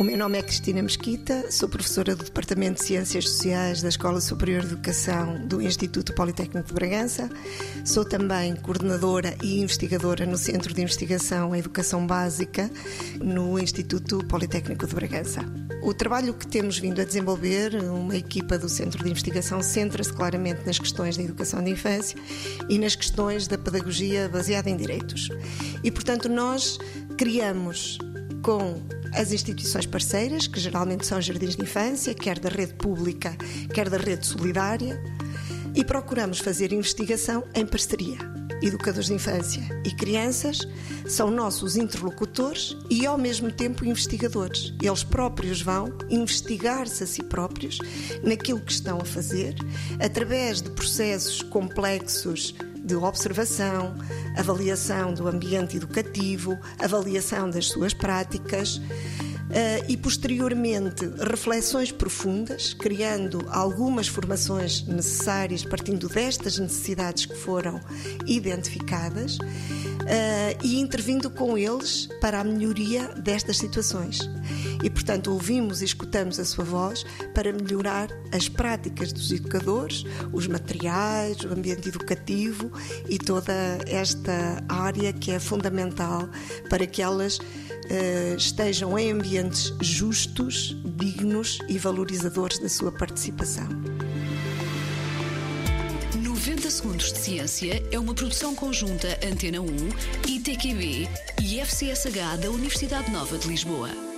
O meu nome é Cristina Mesquita, sou professora do Departamento de Ciências Sociais da Escola Superior de Educação do Instituto Politécnico de Bragança. Sou também coordenadora e investigadora no Centro de Investigação em Educação Básica no Instituto Politécnico de Bragança. O trabalho que temos vindo a desenvolver, uma equipa do Centro de Investigação, centra-se claramente nas questões da educação de infância e nas questões da pedagogia baseada em direitos. E, portanto, nós criamos com as instituições parceiras, que geralmente são jardins de infância, quer da rede pública, quer da rede solidária, e procuramos fazer investigação em parceria. Educadores de infância e crianças são nossos interlocutores e, ao mesmo tempo, investigadores. Eles próprios vão investigar-se a si próprios naquilo que estão a fazer, através de processos complexos de observação, avaliação do ambiente educativo, avaliação das suas práticas. Uh, e posteriormente reflexões profundas, criando algumas formações necessárias partindo destas necessidades que foram identificadas uh, e intervindo com eles para a melhoria destas situações. E, portanto, ouvimos e escutamos a sua voz para melhorar as práticas dos educadores, os materiais, o ambiente educativo e toda esta área que é fundamental para que elas uh, estejam em ambientes justos, dignos e valorizadores da sua participação. 90 Segundos de Ciência é uma produção conjunta Antena 1, ITQB e FCSH da Universidade Nova de Lisboa.